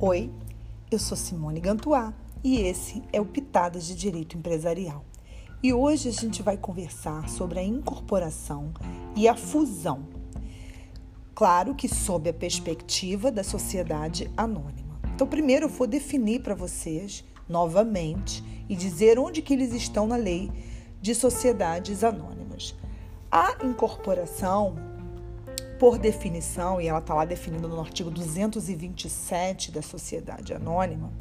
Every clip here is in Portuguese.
Oi, eu sou Simone Gantuá e esse é o Pitadas de Direito Empresarial. E hoje a gente vai conversar sobre a incorporação e a fusão. Claro que sob a perspectiva da sociedade anônima. Então, primeiro eu vou definir para vocês novamente e dizer onde que eles estão na lei de sociedades anônimas. A incorporação por definição, e ela está lá definida no artigo 227 da Sociedade Anônima,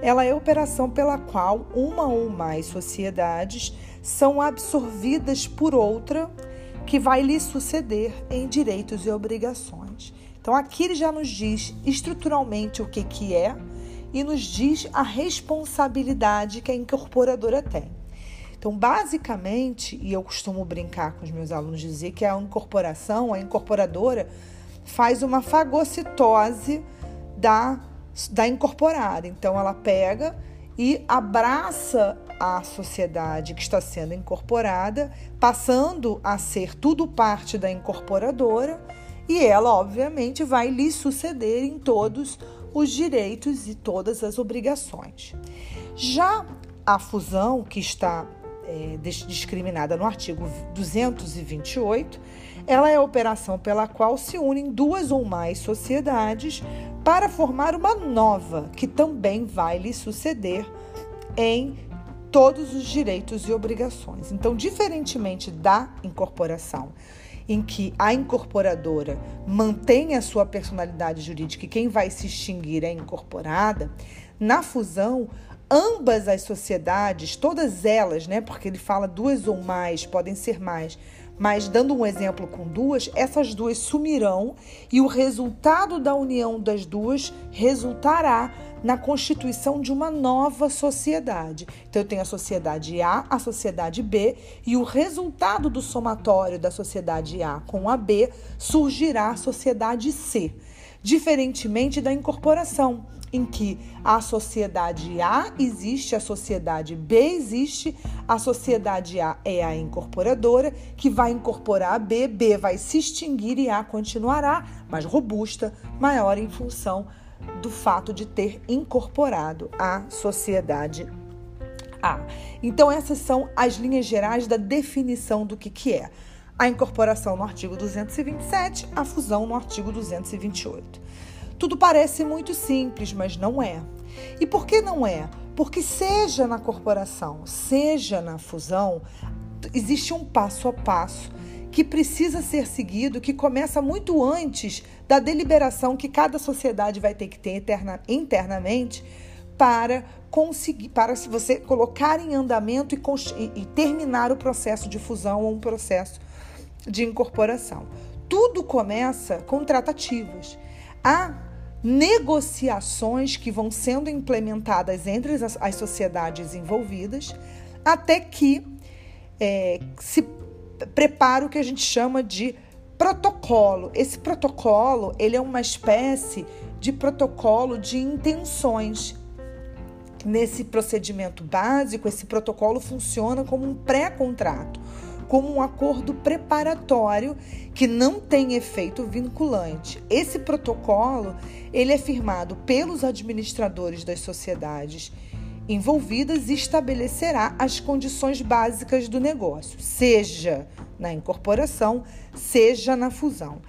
ela é a operação pela qual uma ou mais sociedades são absorvidas por outra que vai lhe suceder em direitos e obrigações. Então aqui ele já nos diz estruturalmente o que, que é e nos diz a responsabilidade que a incorporadora tem. Então, basicamente, e eu costumo brincar com os meus alunos dizer que a incorporação, a incorporadora, faz uma fagocitose da, da incorporada. Então, ela pega e abraça a sociedade que está sendo incorporada, passando a ser tudo parte da incorporadora, e ela, obviamente, vai lhe suceder em todos os direitos e todas as obrigações. Já a fusão, que está é, discriminada no artigo 228, ela é a operação pela qual se unem duas ou mais sociedades para formar uma nova, que também vai lhe suceder em todos os direitos e obrigações. Então, diferentemente da incorporação, em que a incorporadora mantém a sua personalidade jurídica e quem vai se extinguir é incorporada, na fusão, ambas as sociedades, todas elas, né, porque ele fala duas ou mais, podem ser mais, mas dando um exemplo com duas, essas duas sumirão e o resultado da união das duas resultará na constituição de uma nova sociedade. Então, eu tenho a sociedade A, a sociedade B, e o resultado do somatório da sociedade A com a B surgirá a sociedade C, diferentemente da incorporação em que a sociedade A existe, a sociedade B existe, a sociedade A é a incorporadora, que vai incorporar a B, B vai se extinguir e A continuará, mais robusta, maior em função do fato de ter incorporado a sociedade A. Então, essas são as linhas gerais da definição do que, que é a incorporação no artigo 227, a fusão no artigo 228. Tudo parece muito simples, mas não é. E por que não é? Porque, seja na corporação, seja na fusão, existe um passo a passo que precisa ser seguido, que começa muito antes da deliberação que cada sociedade vai ter que ter interna, internamente para conseguir, para se você colocar em andamento e, e, terminar o processo de fusão ou um processo de incorporação. Tudo começa com tratativas. Há negociações que vão sendo implementadas entre as, as sociedades envolvidas, até que é, se prepara o que a gente chama de protocolo. Esse protocolo ele é uma espécie de protocolo de intenções. Nesse procedimento básico, esse protocolo funciona como um pré-contrato como um acordo preparatório que não tem efeito vinculante. Esse protocolo, ele é firmado pelos administradores das sociedades envolvidas e estabelecerá as condições básicas do negócio, seja na incorporação, seja na fusão.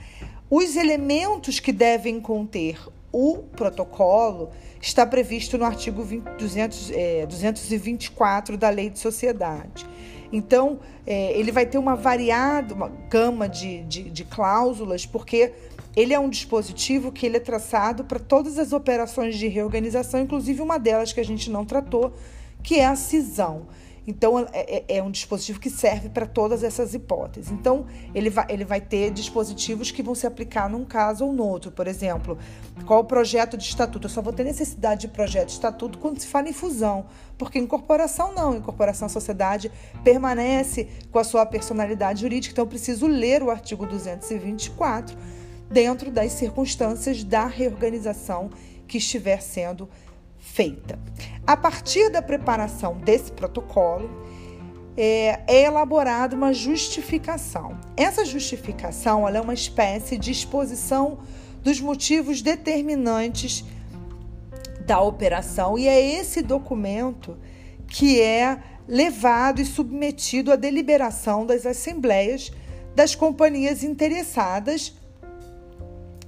Os elementos que devem conter o protocolo está previsto no artigo 20, 200, é, 224 da Lei de Sociedade. Então, é, ele vai ter uma variada, uma gama de, de, de cláusulas, porque ele é um dispositivo que ele é traçado para todas as operações de reorganização, inclusive uma delas que a gente não tratou, que é a cisão. Então, é, é, é um dispositivo que serve para todas essas hipóteses. Então, ele vai, ele vai ter dispositivos que vão se aplicar num caso ou no outro. Por exemplo, qual o projeto de estatuto? Eu só vou ter necessidade de projeto de estatuto quando se fala em fusão, porque incorporação não. Incorporação à sociedade permanece com a sua personalidade jurídica. Então, eu preciso ler o artigo 224 dentro das circunstâncias da reorganização que estiver sendo feita. A partir da preparação desse protocolo, é, é elaborada uma justificação. Essa justificação é uma espécie de exposição dos motivos determinantes da operação e é esse documento que é levado e submetido à deliberação das assembleias das companhias interessadas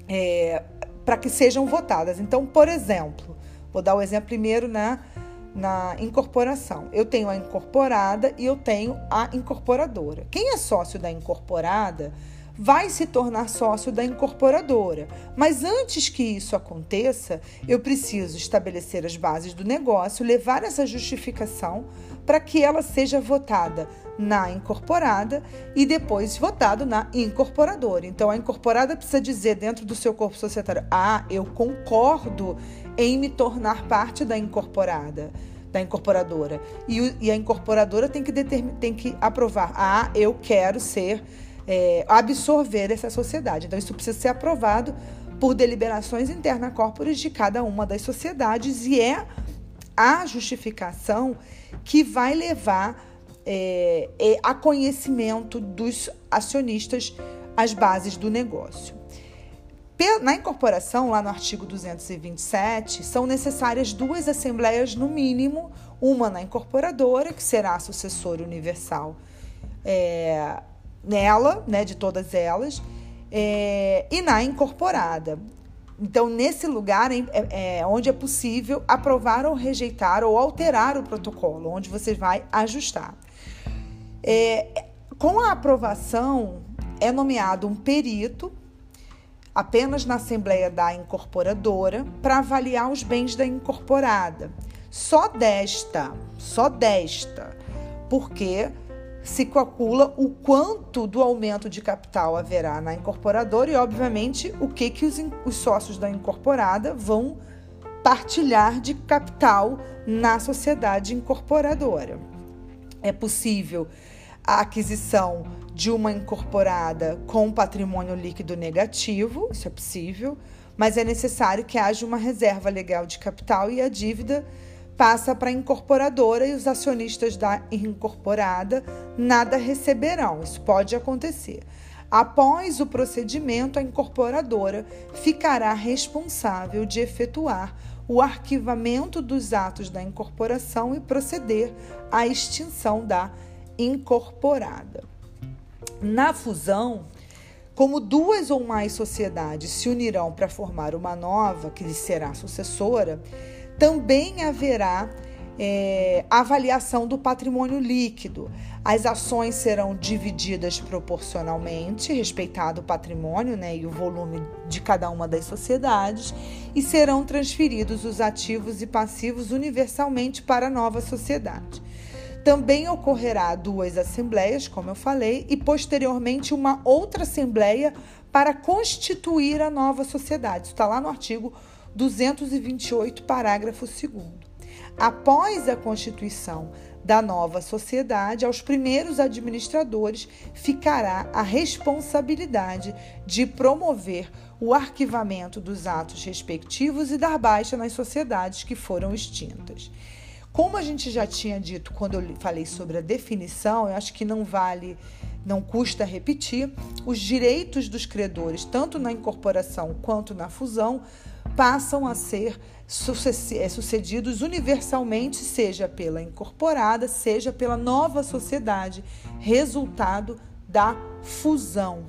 é, para que sejam votadas. Então, por exemplo, vou dar o exemplo primeiro na, na incorporação. Eu tenho a incorporada e eu tenho a incorporadora. Quem é sócio da incorporada vai se tornar sócio da incorporadora. Mas antes que isso aconteça, eu preciso estabelecer as bases do negócio, levar essa justificação para que ela seja votada na incorporada e depois votado na incorporadora. Então a incorporada precisa dizer dentro do seu corpo societário: "Ah, eu concordo em me tornar parte da incorporada" da incorporadora. E, e a incorporadora tem que, tem que aprovar: ah, eu quero ser é, absorver essa sociedade. Então, isso precisa ser aprovado por deliberações internas corporis de cada uma das sociedades e é a justificação que vai levar é, é, a conhecimento dos acionistas as bases do negócio. Na incorporação, lá no artigo 227, são necessárias duas assembleias no mínimo, uma na incorporadora, que será a sucessora universal é, nela, né, de todas elas, é, e na incorporada. Então, nesse lugar é, é, onde é possível aprovar ou rejeitar ou alterar o protocolo, onde você vai ajustar. É, com a aprovação, é nomeado um perito, apenas na Assembleia da Incorporadora, para avaliar os bens da incorporada. Só desta, só desta, porque se calcula o quanto do aumento de capital haverá na incorporadora e, obviamente, o que, que os, os sócios da incorporada vão partilhar de capital na sociedade incorporadora. É possível a aquisição de uma incorporada com patrimônio líquido negativo, isso é possível, mas é necessário que haja uma reserva legal de capital e a dívida passa para a incorporadora e os acionistas da incorporada nada receberão. Isso pode acontecer. Após o procedimento, a incorporadora ficará responsável de efetuar o arquivamento dos atos da incorporação e proceder à extinção da incorporada. Na fusão, como duas ou mais sociedades se unirão para formar uma nova, que lhe será sucessora, também haverá é, avaliação do patrimônio líquido. As ações serão divididas proporcionalmente, respeitado o patrimônio né, e o volume de cada uma das sociedades, e serão transferidos os ativos e passivos universalmente para a nova sociedade. Também ocorrerá duas assembleias, como eu falei, e posteriormente uma outra assembleia para constituir a nova sociedade. Isso está lá no artigo 228, parágrafo 2. Após a constituição da nova sociedade, aos primeiros administradores ficará a responsabilidade de promover o arquivamento dos atos respectivos e dar baixa nas sociedades que foram extintas. Como a gente já tinha dito quando eu falei sobre a definição, eu acho que não vale, não custa repetir, os direitos dos credores, tanto na incorporação quanto na fusão, passam a ser é, sucedidos universalmente, seja pela incorporada, seja pela nova sociedade, resultado da fusão.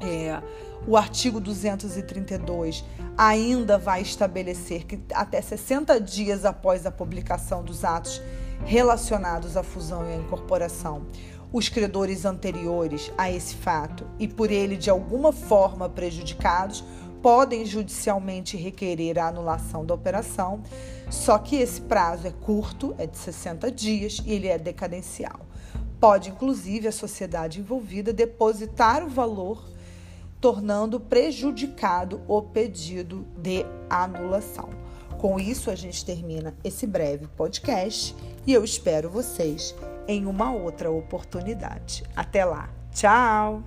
É, o artigo 232 ainda vai estabelecer que até 60 dias após a publicação dos atos relacionados à fusão e à incorporação, os credores anteriores a esse fato e por ele de alguma forma prejudicados podem judicialmente requerer a anulação da operação, só que esse prazo é curto, é de 60 dias e ele é decadencial. Pode, inclusive, a sociedade envolvida depositar o valor, tornando prejudicado o pedido de anulação. Com isso, a gente termina esse breve podcast e eu espero vocês em uma outra oportunidade. Até lá! Tchau!